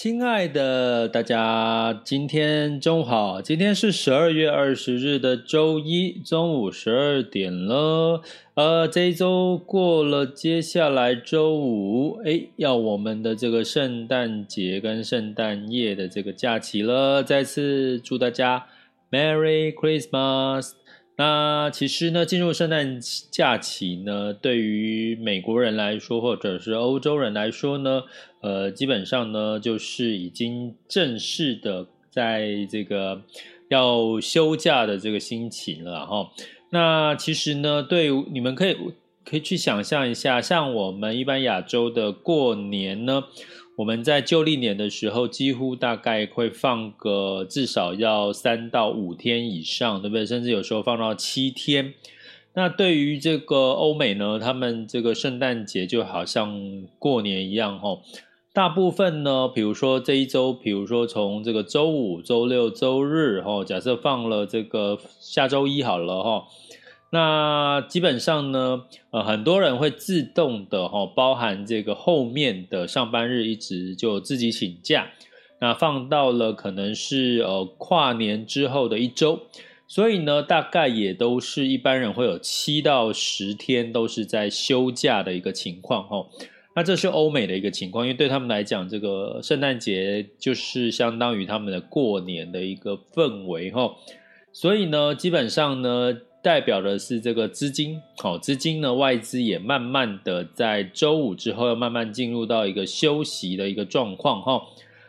亲爱的大家，今天中午好。今天是十二月二十日的周一中午十二点了。呃，这一周过了，接下来周五，哎，要我们的这个圣诞节跟圣诞夜的这个假期了。再次祝大家 Merry Christmas。那其实呢，进入圣诞假期呢，对于美国人来说，或者是欧洲人来说呢，呃，基本上呢，就是已经正式的在这个要休假的这个心情了哈。那其实呢，对你们可以可以去想象一下，像我们一般亚洲的过年呢。我们在旧历年的时候，几乎大概会放个至少要三到五天以上，对不对？甚至有时候放到七天。那对于这个欧美呢，他们这个圣诞节就好像过年一样，吼。大部分呢，比如说这一周，比如说从这个周五、周六、周日，吼，假设放了这个下周一好了，吼。那基本上呢，呃，很多人会自动的哈，包含这个后面的上班日，一直就自己请假，那放到了可能是呃跨年之后的一周，所以呢，大概也都是一般人会有七到十天都是在休假的一个情况哈。那这是欧美的一个情况，因为对他们来讲，这个圣诞节就是相当于他们的过年的一个氛围哈，所以呢，基本上呢。代表的是这个资金，好，资金呢，外资也慢慢的在周五之后要慢慢进入到一个休息的一个状况，哈。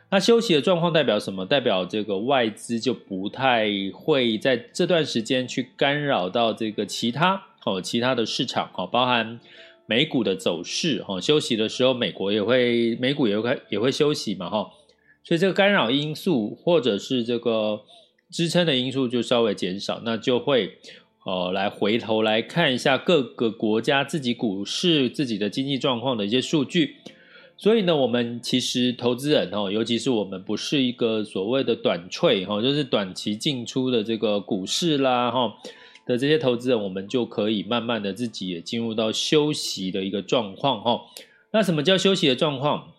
那休息的状况代表什么？代表这个外资就不太会在这段时间去干扰到这个其他，哦，其他的市场，哦，包含美股的走势，哦，休息的时候美国也会，美股也会也会休息嘛，哈。所以这个干扰因素或者是这个支撑的因素就稍微减少，那就会。哦，来回头来看一下各个国家自己股市、自己的经济状况的一些数据。所以呢，我们其实投资人哦，尤其是我们不是一个所谓的短脆哈，就是短期进出的这个股市啦哈的这些投资人，我们就可以慢慢的自己也进入到休息的一个状况哈。那什么叫休息的状况？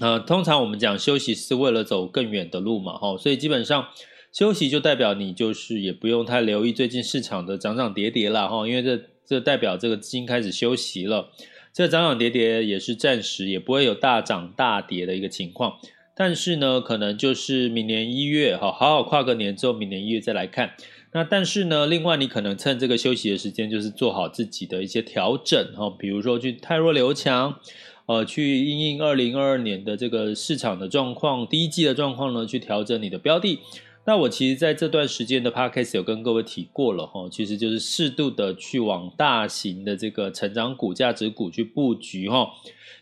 呃，通常我们讲休息是为了走更远的路嘛哈，所以基本上。休息就代表你就是也不用太留意最近市场的涨涨跌跌了哈，因为这这代表这个资金开始休息了，这涨涨跌跌也是暂时，也不会有大涨大跌的一个情况。但是呢，可能就是明年一月哈，好好跨个年之后，明年一月再来看。那但是呢，另外你可能趁这个休息的时间，就是做好自己的一些调整哈，比如说去汰弱留强，呃，去因应二零二二年的这个市场的状况，第一季的状况呢，去调整你的标的。那我其实在这段时间的 podcast 有跟各位提过了哈，其实就是适度的去往大型的这个成长股、价值股去布局哈。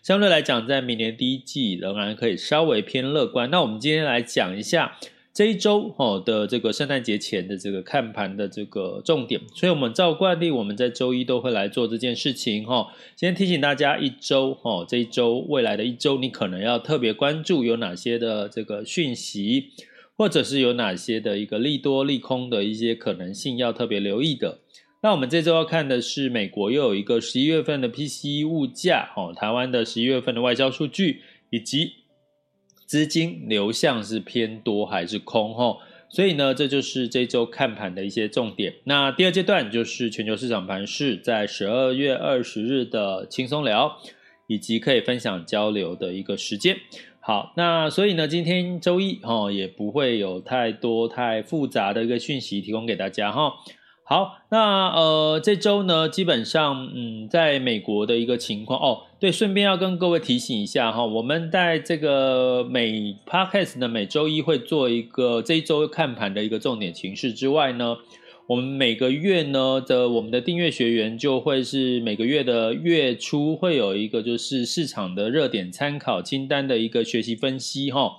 相对来讲，在明年第一季仍然可以稍微偏乐观。那我们今天来讲一下这一周哈的这个圣诞节前的这个看盘的这个重点。所以，我们照惯例，我们在周一都会来做这件事情哈。先提醒大家，一周哈，这一周未来的一周，你可能要特别关注有哪些的这个讯息。或者是有哪些的一个利多利空的一些可能性要特别留意的？那我们这周要看的是美国又有一个十一月份的 PCE 物价，哦，台湾的十一月份的外销数据，以及资金流向是偏多还是空？哦，所以呢，这就是这周看盘的一些重点。那第二阶段就是全球市场盘势，在十二月二十日的轻松聊，以及可以分享交流的一个时间。好，那所以呢，今天周一、哦、也不会有太多太复杂的一个讯息提供给大家哈、好，那呃，这周呢，基本上，嗯，在美国的一个情况哦，对，顺便要跟各位提醒一下哈，我们在这个每 Podcast 呢每周一会做一个这一周看盘的一个重点情势之外呢，我们每个月呢的我们的订阅学员就会是每个月的月初会有一个就是市场的热点参考清单的一个学习分析哈。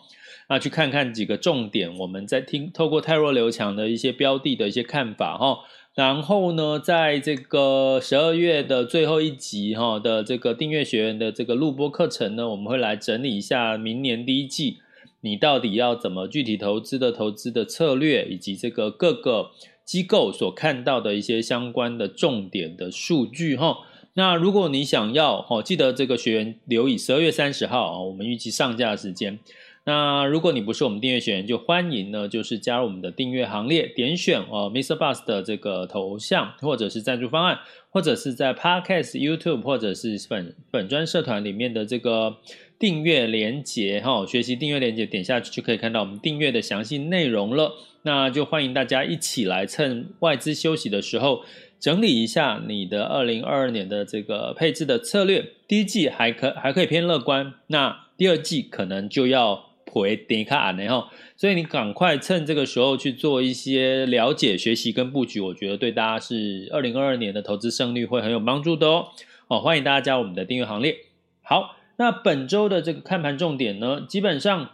那去看看几个重点，我们在听透过泰弱留强的一些标的的一些看法哈，然后呢，在这个十二月的最后一集哈的这个订阅学员的这个录播课程呢，我们会来整理一下明年第一季你到底要怎么具体投资的投资的策略，以及这个各个机构所看到的一些相关的重点的数据哈。那如果你想要哦，记得这个学员留意十二月三十号啊，我们预计上架时间。那如果你不是我们订阅学员，就欢迎呢，就是加入我们的订阅行列，点选哦，Mr. Bus 的这个头像，或者是赞助方案，或者是在 Podcast、YouTube 或者是本本专社团里面的这个订阅连结哈，学习订阅连结，点下去就可以看到我们订阅的详细内容了。那就欢迎大家一起来趁外资休息的时候，整理一下你的二零二二年的这个配置的策略。第一季还可还可以偏乐观，那第二季可能就要。回点卡然后，所以你赶快趁这个时候去做一些了解、学习跟布局，我觉得对大家是二零二二年的投资胜率会很有帮助的哦。哦，欢迎大家加入我们的订阅行列。好，那本周的这个看盘重点呢，基本上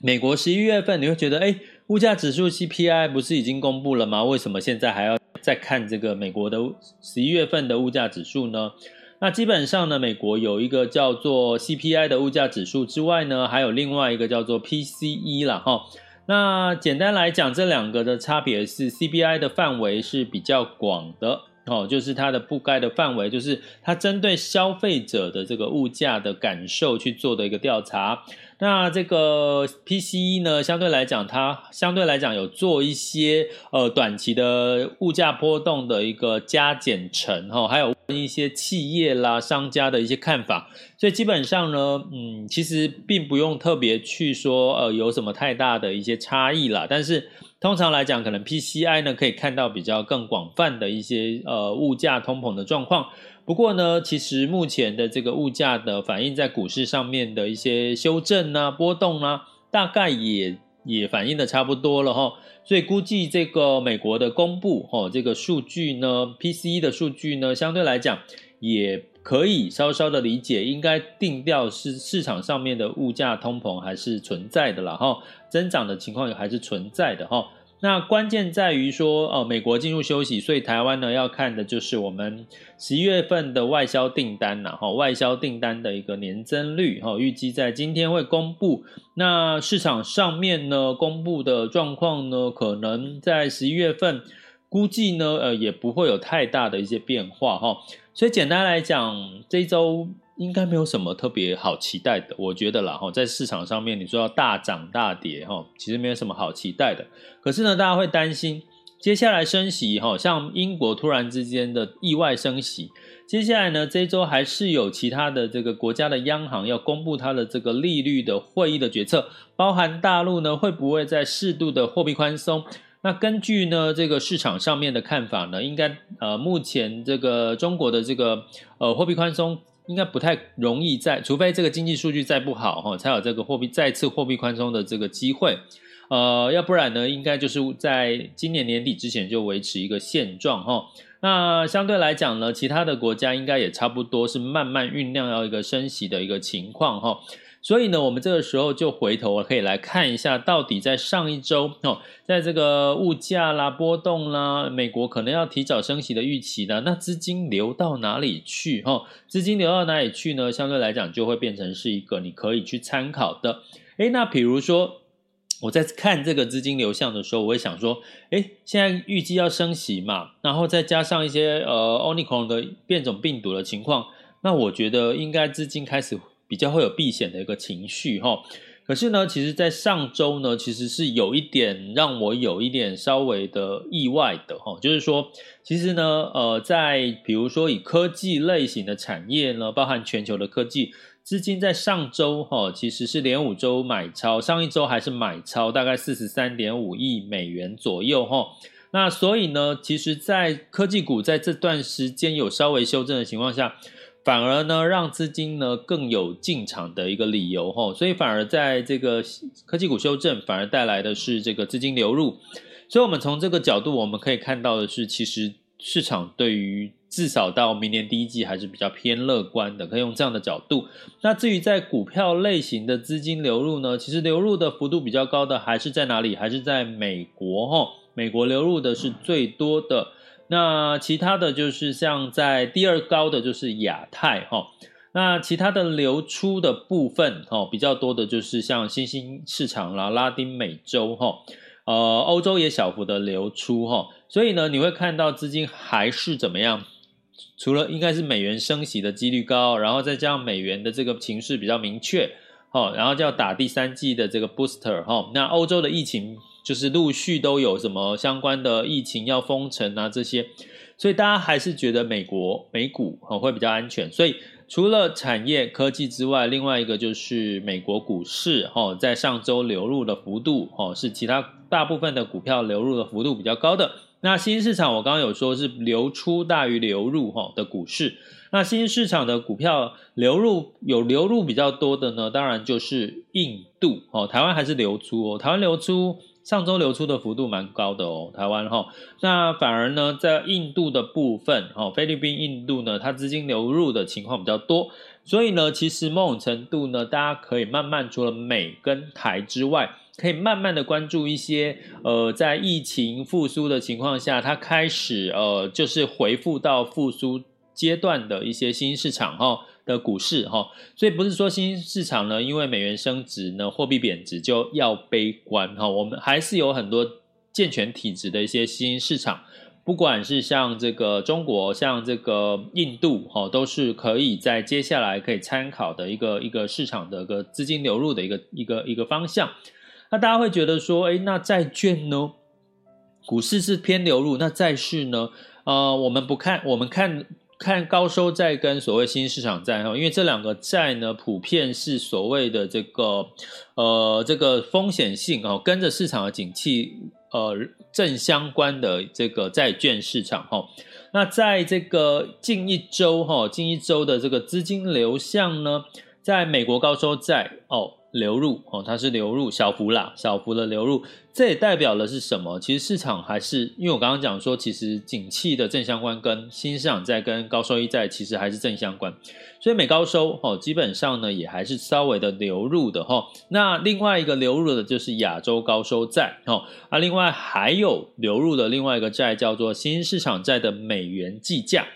美国十一月份你会觉得，哎，物价指数 CPI 不是已经公布了吗？为什么现在还要再看这个美国的十一月份的物价指数呢？那基本上呢，美国有一个叫做 CPI 的物价指数之外呢，还有另外一个叫做 PCE 啦哈。那简单来讲，这两个的差别是 CPI 的范围是比较广的。哦，就是它的覆盖的范围，就是它针对消费者的这个物价的感受去做的一个调查。那这个 PCE 呢，相对来讲，它相对来讲有做一些呃短期的物价波动的一个加减乘哈，还有一些企业啦、商家的一些看法。所以基本上呢，嗯，其实并不用特别去说呃有什么太大的一些差异啦，但是。通常来讲，可能 PCI 呢可以看到比较更广泛的一些呃物价通膨的状况。不过呢，其实目前的这个物价的反映在股市上面的一些修正啊、波动啊，大概也也反映的差不多了哈。所以估计这个美国的公布哈这个数据呢，PCE 的数据呢，相对来讲也可以稍稍的理解，应该定调是市场上面的物价通膨还是存在的了哈。增长的情况也还是存在的哈，那关键在于说，呃，美国进入休息，所以台湾呢要看的就是我们十一月份的外销订单呐，哈，外销订单的一个年增率，哈，预计在今天会公布。那市场上面呢公布的状况呢，可能在十一月份估计呢，呃，也不会有太大的一些变化哈。所以简单来讲，这周。应该没有什么特别好期待的，我觉得啦哈，在市场上面你说要大涨大跌哈，其实没有什么好期待的。可是呢，大家会担心接下来升息哈，像英国突然之间的意外升息，接下来呢这周还是有其他的这个国家的央行要公布它的这个利率的会议的决策，包含大陆呢会不会在适度的货币宽松？那根据呢这个市场上面的看法呢，应该呃目前这个中国的这个呃货币宽松。应该不太容易再，除非这个经济数据再不好哈，才有这个货币再次货币宽松的这个机会，呃，要不然呢，应该就是在今年年底之前就维持一个现状哈。那相对来讲呢，其他的国家应该也差不多是慢慢酝酿要一个升息的一个情况哈。所以呢，我们这个时候就回头可以来看一下，到底在上一周哦，在这个物价啦、波动啦，美国可能要提早升息的预期呢，那资金流到哪里去？哈，资金流到哪里去呢？相对来讲，就会变成是一个你可以去参考的。诶，那比如说我在看这个资金流向的时候，我会想说，诶，现在预计要升息嘛，然后再加上一些呃，Omicron 的变种病毒的情况，那我觉得应该资金开始。比较会有避险的一个情绪哈，可是呢，其实，在上周呢，其实是有一点让我有一点稍微的意外的哈，就是说，其实呢，呃，在比如说以科技类型的产业呢，包含全球的科技资金，在上周哈，其实是连五周买超，上一周还是买超，大概四十三点五亿美元左右哈。那所以呢，其实，在科技股在这段时间有稍微修正的情况下，反而呢，让资金呢更有进场的一个理由哈，所以反而在这个科技股修正，反而带来的是这个资金流入。所以，我们从这个角度，我们可以看到的是，其实市场对于至少到明年第一季还是比较偏乐观的，可以用这样的角度。那至于在股票类型的资金流入呢，其实流入的幅度比较高的还是在哪里？还是在美国哈，美国流入的是最多的。那其他的就是像在第二高的就是亚太哈，那其他的流出的部分哈比较多的就是像新兴市场啦、拉丁美洲哈，呃欧洲也小幅的流出哈，所以呢你会看到资金还是怎么样？除了应该是美元升息的几率高，然后再加上美元的这个情势比较明确，哈，然后就要打第三季的这个 booster 哈，那欧洲的疫情。就是陆续都有什么相关的疫情要封城啊这些，所以大家还是觉得美国美股会比较安全。所以除了产业科技之外，另外一个就是美国股市哦，在上周流入的幅度哦是其他大部分的股票流入的幅度比较高的。那新兴市场我刚刚有说是流出大于流入哈的股市，那新兴市场的股票流入有流入比较多的呢，当然就是印度哦，台湾还是流出哦，台湾流出。上周流出的幅度蛮高的哦，台湾哈，那反而呢，在印度的部分，哈，菲律宾、印度呢，它资金流入的情况比较多，所以呢，其实某种程度呢，大家可以慢慢除了美跟台之外，可以慢慢的关注一些，呃，在疫情复苏的情况下，它开始呃，就是回复到复苏阶段的一些新市场哈。的股市哈，所以不是说新兴市场呢，因为美元升值呢，货币贬值就要悲观哈。我们还是有很多健全体质的一些新兴市场，不管是像这个中国，像这个印度哈，都是可以在接下来可以参考的一个一个市场的一个资金流入的一个一个一个方向。那大家会觉得说，诶，那债券呢？股市是偏流入，那债市呢？呃，我们不看，我们看。看高收债跟所谓新兴市场债哈，因为这两个债呢，普遍是所谓的这个呃这个风险性哦，跟着市场的景气呃正相关的这个债券市场哈。那在这个近一周哈，近一周的这个资金流向呢，在美国高收债哦。流入哦，它是流入小幅啦，小幅的流入，这也代表的是什么？其实市场还是因为我刚刚讲说，其实景气的正相关跟新市场债跟高收益债其实还是正相关，所以美高收哦，基本上呢也还是稍微的流入的哈。那另外一个流入的就是亚洲高收债哦，啊，另外还有流入的另外一个债叫做新市场债的美元计价，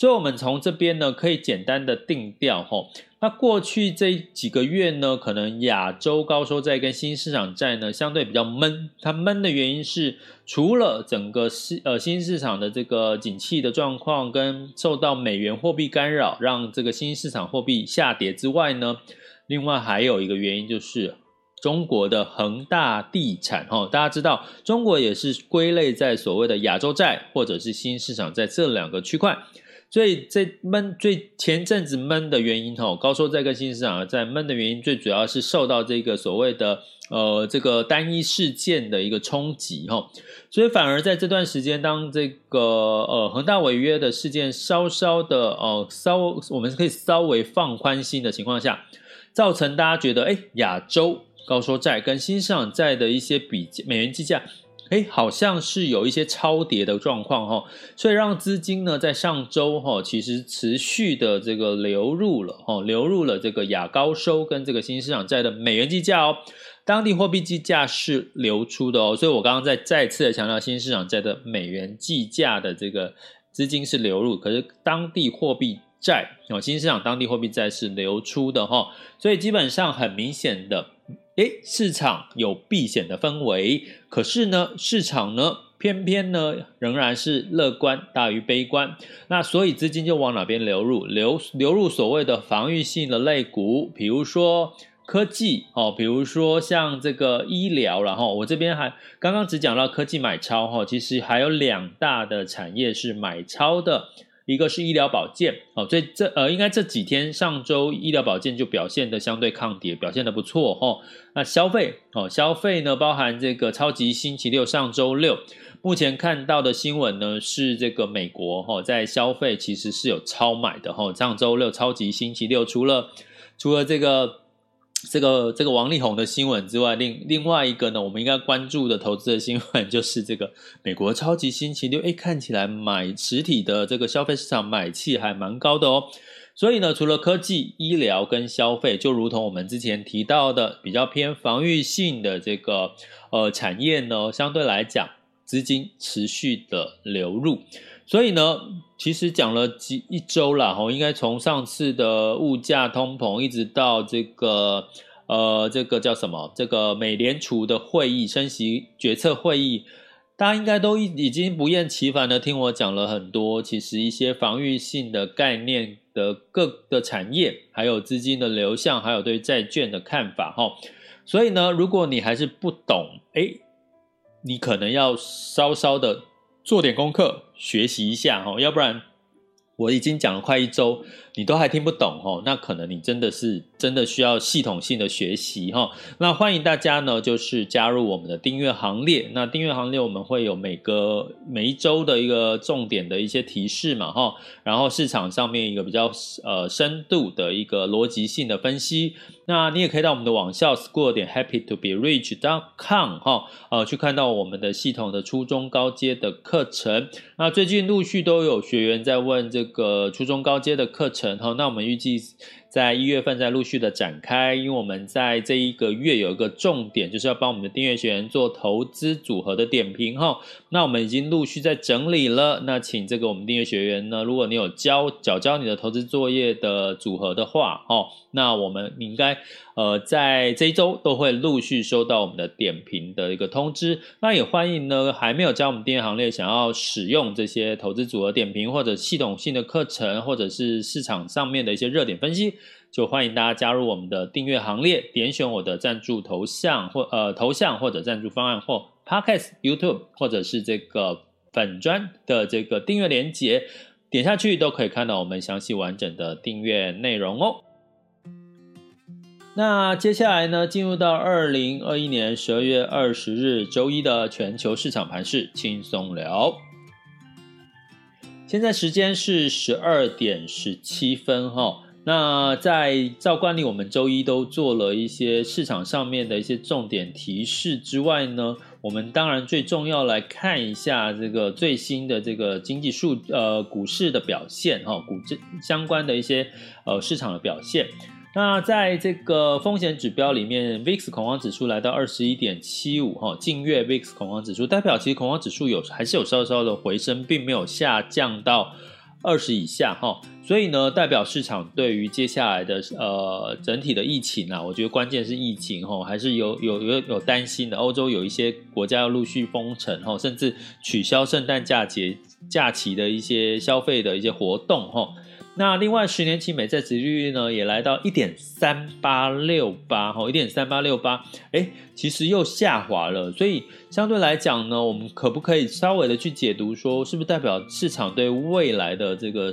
所以我们从这边呢可以简单的定调哈。那过去这几个月呢，可能亚洲高收债跟新市场债呢相对比较闷。它闷的原因是，除了整个市呃新市场的这个景气的状况跟受到美元货币干扰，让这个新市场货币下跌之外呢，另外还有一个原因就是中国的恒大地产哈，大家知道中国也是归类在所谓的亚洲债或者是新市场债这两个区块。所以这闷最前阵子闷的原因哈，高收债跟新市场债闷的原因，最主要是受到这个所谓的呃这个单一事件的一个冲击哈，所以反而在这段时间，当这个呃恒大违约的事件稍稍的呃稍我们可以稍微放宽心的情况下，造成大家觉得哎亚洲高收债跟新市场债的一些比美元计价。哎，好像是有一些超跌的状况哈，所以让资金呢在上周哈，其实持续的这个流入了哈，流入了这个亚高收跟这个新兴市场债的美元计价哦，当地货币计价是流出的哦，所以我刚刚再再次的强调，新兴市场债的美元计价的这个资金是流入，可是当地货币债哦，新兴市场当地货币债是流出的哈，所以基本上很明显的。诶，市场有避险的氛围，可是呢，市场呢，偏偏呢，仍然是乐观大于悲观。那所以资金就往哪边流入？流流入所谓的防御性的类股，比如说科技哦，比如说像这个医疗，然后我这边还刚刚只讲到科技买超哈，其实还有两大的产业是买超的。一个是医疗保健，哦，所以这呃，应该这几天上周医疗保健就表现的相对抗跌，表现的不错，哈。那消费，哦，消费呢，包含这个超级星期六上周六目前看到的新闻呢，是这个美国哈在消费其实是有超买的哈。上周六超级星期六，除了除了这个这个这个王力宏的新闻之外，另另外一个呢，我们应该关注的投资的新闻 就是这个美国超级星期六，哎，看起来买实体的这个消费市场买气还蛮高的哦。所以呢，除了科技、医疗跟消费，就如同我们之前提到的，比较偏防御性的这个呃产业呢，相对来讲，资金持续的流入。所以呢，其实讲了几一周了哈，应该从上次的物价通膨，一直到这个呃这个叫什么？这个美联储的会议升息决策会议。大家应该都已已经不厌其烦的听我讲了很多，其实一些防御性的概念的各个产业，还有资金的流向，还有对债券的看法哈。所以呢，如果你还是不懂，哎，你可能要稍稍的做点功课，学习一下哦，要不然我已经讲了快一周。你都还听不懂哦，那可能你真的是真的需要系统性的学习哈。那欢迎大家呢，就是加入我们的订阅行列。那订阅行列我们会有每个每一周的一个重点的一些提示嘛哈，然后市场上面一个比较呃深度的一个逻辑性的分析。那你也可以到我们的网校 school 点 happy to be rich dot com 哈，呃，去看到我们的系统的初中高阶的课程。那最近陆续都有学员在问这个初中高阶的课程。哈，那我们预计在一月份在陆续的展开，因为我们在这一个月有一个重点，就是要帮我们的订阅学员做投资组合的点评哈。那我们已经陆续在整理了，那请这个我们订阅学员呢，如果你有交缴交你的投资作业的组合的话，哦，那我们应该。呃，在这一周都会陆续收到我们的点评的一个通知。那也欢迎呢，还没有加我们订阅行列，想要使用这些投资组合点评或者系统性的课程，或者是市场上面的一些热点分析，就欢迎大家加入我们的订阅行列，点选我的赞助头像或呃头像或者赞助方案或 Podcast YouTube 或者是这个粉专的这个订阅连接，点下去都可以看到我们详细完整的订阅内容哦。那接下来呢，进入到二零二一年十二月二十日周一的全球市场盘势轻松聊。现在时间是十二点十七分哈。那在照惯例，我们周一都做了一些市场上面的一些重点提示之外呢，我们当然最重要来看一下这个最新的这个经济数呃股市的表现哈，股相关的一些呃市场的表现。那在这个风险指标里面，VIX 恐慌指数来到二十一点七五哈，近月 VIX 恐慌指数代表其实恐慌指数有还是有稍稍的回升，并没有下降到二十以下哈，所以呢，代表市场对于接下来的呃整体的疫情啊，我觉得关键是疫情哈，还是有有有有担心的。欧洲有一些国家要陆续封城哈，甚至取消圣诞假节假期的一些消费的一些活动哈。那另外，十年期美债殖利率呢，也来到一点三八六八，哈，一点三八六八，哎，其实又下滑了。所以相对来讲呢，我们可不可以稍微的去解读说，是不是代表市场对未来的这个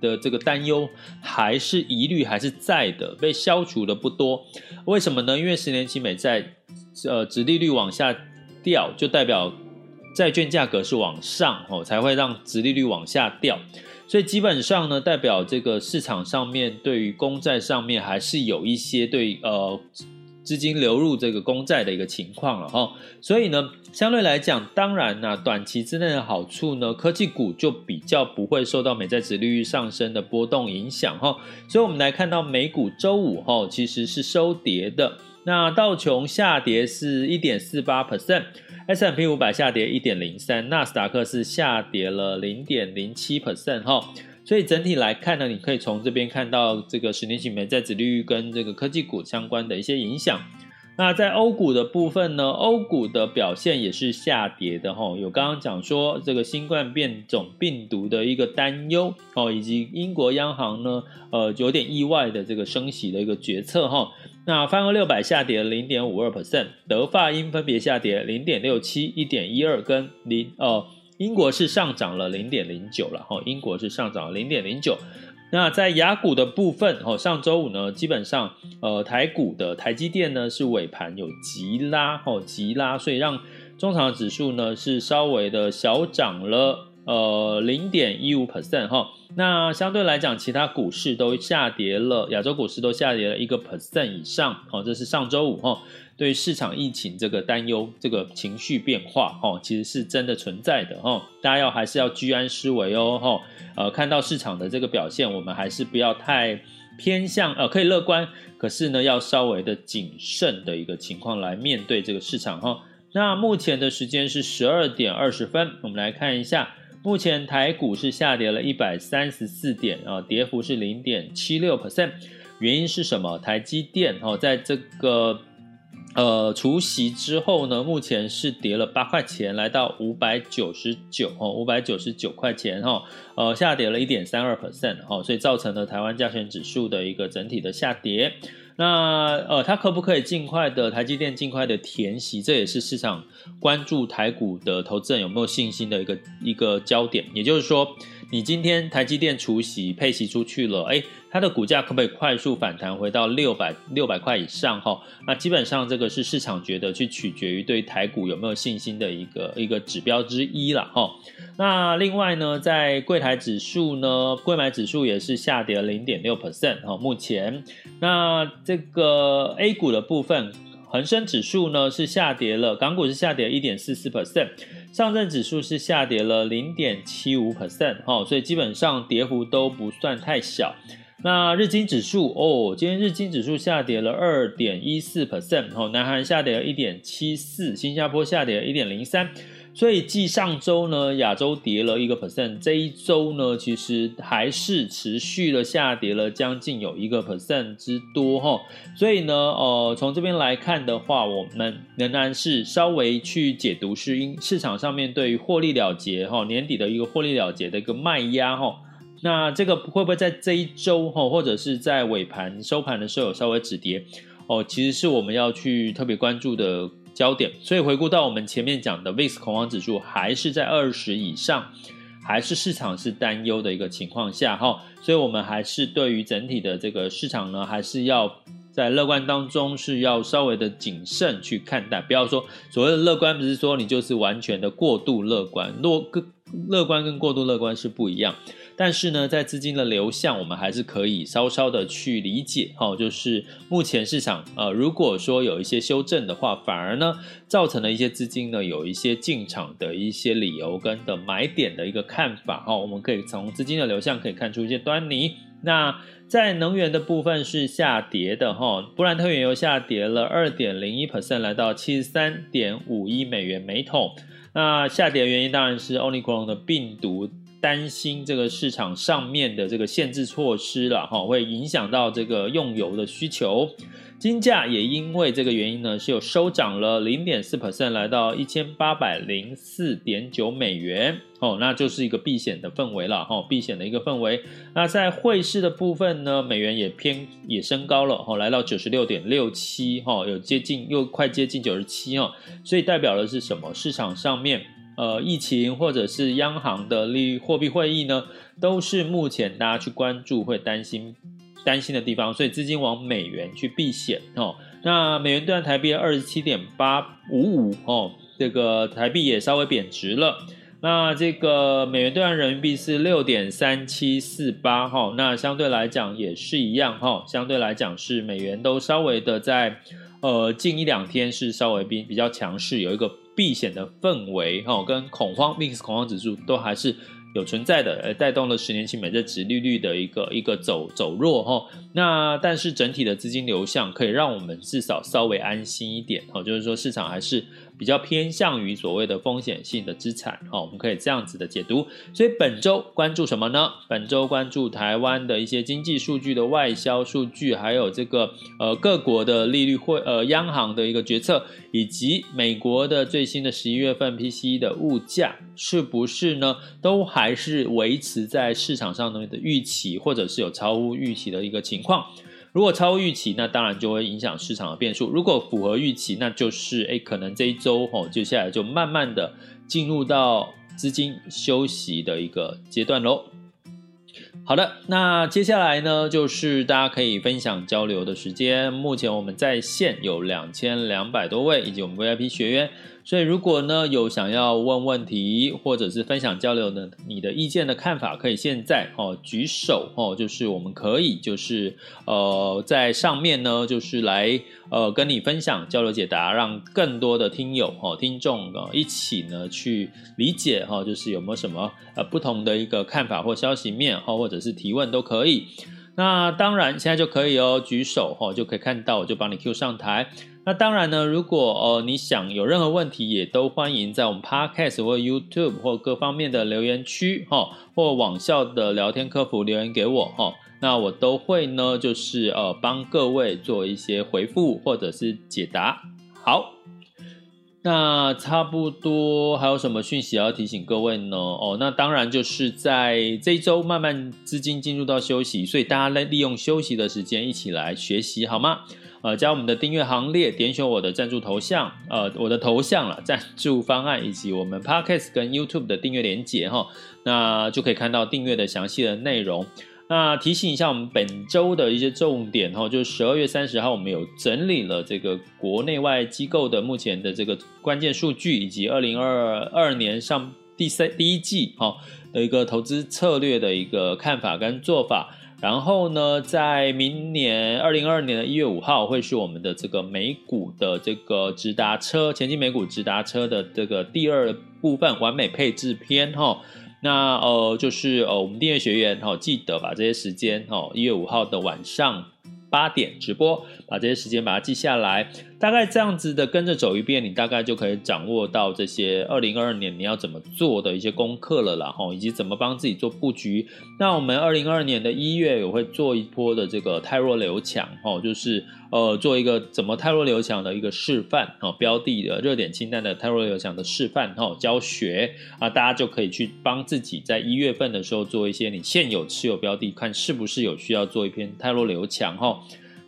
的这个担忧还是疑虑还是在的，被消除的不多？为什么呢？因为十年期美债呃殖利率往下掉，就代表债券价格是往上，哦，才会让殖利率往下掉。所以基本上呢，代表这个市场上面对于公债上面还是有一些对呃资金流入这个公债的一个情况了哈。所以呢，相对来讲，当然呢，短期之内的好处呢，科技股就比较不会受到美债殖利率上升的波动影响哈。所以我们来看到美股周五哈，其实是收跌的。那道琼下跌是一点四八 percent，S&P 五百下跌一点零三，纳斯达克是下跌了零点零七 percent 哈，所以整体来看呢，你可以从这边看到这个十年期美债殖利率跟这个科技股相关的一些影响。那在欧股的部分呢，欧股的表现也是下跌的哈，有刚刚讲说这个新冠变种病毒的一个担忧哦，以及英国央行呢，呃，有点意外的这个升息的一个决策哈。那泛欧六百下跌零点五二 percent，德法英分别下跌零点六七、一点一二跟零呃，英国是上涨了零点零九了哈，英国是上涨了零点零九。那在雅股的部分，哦，上周五呢，基本上，呃，台股的台积电呢是尾盘有急拉，哦，急拉，所以让中场指数呢是稍微的小涨了，呃，零点一五 percent 哈。那相对来讲，其他股市都下跌了，亚洲股市都下跌了一个 percent 以上，哦，这是上周五哈。对市场疫情这个担忧，这个情绪变化，哈，其实是真的存在的，哈。大家要还是要居安思危哦，哈。呃，看到市场的这个表现，我们还是不要太偏向，呃，可以乐观，可是呢，要稍微的谨慎的一个情况来面对这个市场，哈。那目前的时间是十二点二十分，我们来看一下，目前台股是下跌了一百三十四点啊，跌幅是零点七六 percent，原因是什么？台积电哦，在这个呃除息之后呢，目前是跌了八块钱，来到五百九十九哦，五百九十九块钱哈，呃下跌了一点三二 percent 哈，所以造成了台湾加权指数的一个整体的下跌。那呃，它可不可以尽快的台积电尽快的填息？这也是市场关注台股的投资人有没有信心的一个一个焦点。也就是说，你今天台积电除息配息出去了，诶它的股价可不可以快速反弹回到六百六百块以上？哈，那基本上这个是市场觉得去取决于对台股有没有信心的一个一个指标之一了，哈。那另外呢，在柜台指数呢，柜买指数也是下跌了零点六 percent 哈。目前，那这个 A 股的部分，恒生指数呢是下跌了，港股是下跌一点四四 percent，上证指数是下跌了零点七五 percent 哈，所以基本上跌幅都不算太小。那日经指数哦，今天日经指数下跌了二点一四 percent 哈，南韩下跌了一点七四，新加坡下跌了一点零三。所以，继上周呢，亚洲跌了一个 percent，这一周呢，其实还是持续的下跌了将近有一个 percent 之多哈。所以呢，呃，从这边来看的话，我们仍然是稍微去解读是因市场上面对于获利了结哈，年底的一个获利了结的一个卖压哈。那这个会不会在这一周哈，或者是在尾盘收盘的时候有稍微止跌哦？其实是我们要去特别关注的。焦点，所以回顾到我们前面讲的 VIX 恐慌指数还是在二十以上，还是市场是担忧的一个情况下哈，所以我们还是对于整体的这个市场呢，还是要在乐观当中是要稍微的谨慎去看待，不要说所谓的乐观，不是说你就是完全的过度乐观，乐乐观跟过度乐观是不一样。但是呢，在资金的流向，我们还是可以稍稍的去理解，哈，就是目前市场，呃，如果说有一些修正的话，反而呢，造成了一些资金呢有一些进场的一些理由跟的买点的一个看法，哈，我们可以从资金的流向可以看出一些端倪。那在能源的部分是下跌的，哈，布兰特原油下跌了二点零一 percent，来到七十三点五一美元每桶。那下跌的原因当然是奥密克戎的病毒。担心这个市场上面的这个限制措施了哈，会影响到这个用油的需求。金价也因为这个原因呢，是有收涨了零点四 percent，来到一千八百零四点九美元。哦，那就是一个避险的氛围了哈，避险的一个氛围。那在汇市的部分呢，美元也偏也升高了哈，来到九十六点六七哈，有接近又快接近九十七哈，所以代表的是什么？市场上面。呃，疫情或者是央行的利率货币会议呢，都是目前大家去关注会担心担心的地方，所以资金往美元去避险哦。那美元兑台币二十七点八五五哦，这个台币也稍微贬值了。那这个美元兑人民币是六点三七四八哈，那相对来讲也是一样哈，相对来讲是美元都稍微的在呃近一两天是稍微比比较强势，有一个。避险的氛围哈，跟恐慌，mix 恐慌指数都还是有存在的，而带动了十年期美债殖利率的一个一个走走弱哈。那但是整体的资金流向可以让我们至少稍微安心一点哈，就是说市场还是。比较偏向于所谓的风险性的资产，哈，我们可以这样子的解读。所以本周关注什么呢？本周关注台湾的一些经济数据的外销数据，还有这个呃各国的利率会呃央行的一个决策，以及美国的最新的十一月份 PCE 的物价是不是呢？都还是维持在市场上的预期，或者是有超乎预期的一个情况。如果超预期，那当然就会影响市场的变数；如果符合预期，那就是诶可能这一周吼，接下来就慢慢的进入到资金休息的一个阶段喽。好的，那接下来呢，就是大家可以分享交流的时间。目前我们在线有两千两百多位，以及我们 VIP 学员。所以如果呢有想要问问题或者是分享交流的你的意见的看法，可以现在哦举手哦，就是我们可以就是呃在上面呢就是来呃跟你分享交流解答，让更多的听友哦听众啊一起呢去理解哈，就是有没有什么呃不同的一个看法或消息面哈，或者是提问都可以。那当然，现在就可以哦，举手哈，就可以看到，我就帮你 Q 上台。那当然呢，如果呃你想有任何问题，也都欢迎在我们 Podcast 或 YouTube 或各方面的留言区哈，或网校的聊天客服留言给我哈，那我都会呢，就是呃帮各位做一些回复或者是解答。好。那差不多还有什么讯息要提醒各位呢？哦，那当然就是在这一周慢慢资金进入到休息，所以大家来利用休息的时间一起来学习好吗？呃，加我们的订阅行列，点选我的赞助头像，呃，我的头像了，赞助方案以及我们 Podcast 跟 YouTube 的订阅连结哈，那就可以看到订阅的详细的内容。那提醒一下，我们本周的一些重点哈，就是十二月三十号，我们有整理了这个国内外机构的目前的这个关键数据，以及二零二二年上第三第一季哈的一个投资策略的一个看法跟做法。然后呢，在明年二零二二年的一月五号，会是我们的这个美股的这个直达车前进美股直达车的这个第二部分完美配置篇哈。那呃，就是呃，我们订阅学员哈，记得把这些时间哈，一月五号的晚上八点直播，把这些时间把它记下来。大概这样子的跟着走一遍，你大概就可以掌握到这些二零二二年你要怎么做的一些功课了啦，吼，以及怎么帮自己做布局。那我们二零二二年的一月也会做一波的这个泰弱流强，哈，就是呃做一个怎么泰弱流强的一个示范，哈，标的的热点清单的泰弱流强的示范，哈，教学啊，大家就可以去帮自己在一月份的时候做一些你现有持有标的，看是不是有需要做一篇泰弱流强，哈。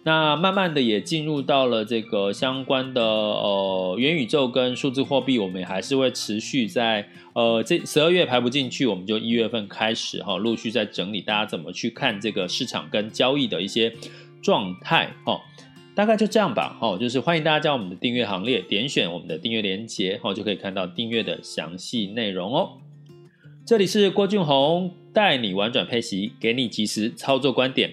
那慢慢的也进入到了这个相关的呃元宇宙跟数字货币，我们也还是会持续在呃这十二月排不进去，我们就一月份开始哈，陆续在整理大家怎么去看这个市场跟交易的一些状态哈，大概就这样吧哈，就是欢迎大家加入我们的订阅行列，点选我们的订阅链接哈，就可以看到订阅的详细内容哦。这里是郭俊宏带你玩转配息，给你即时操作观点。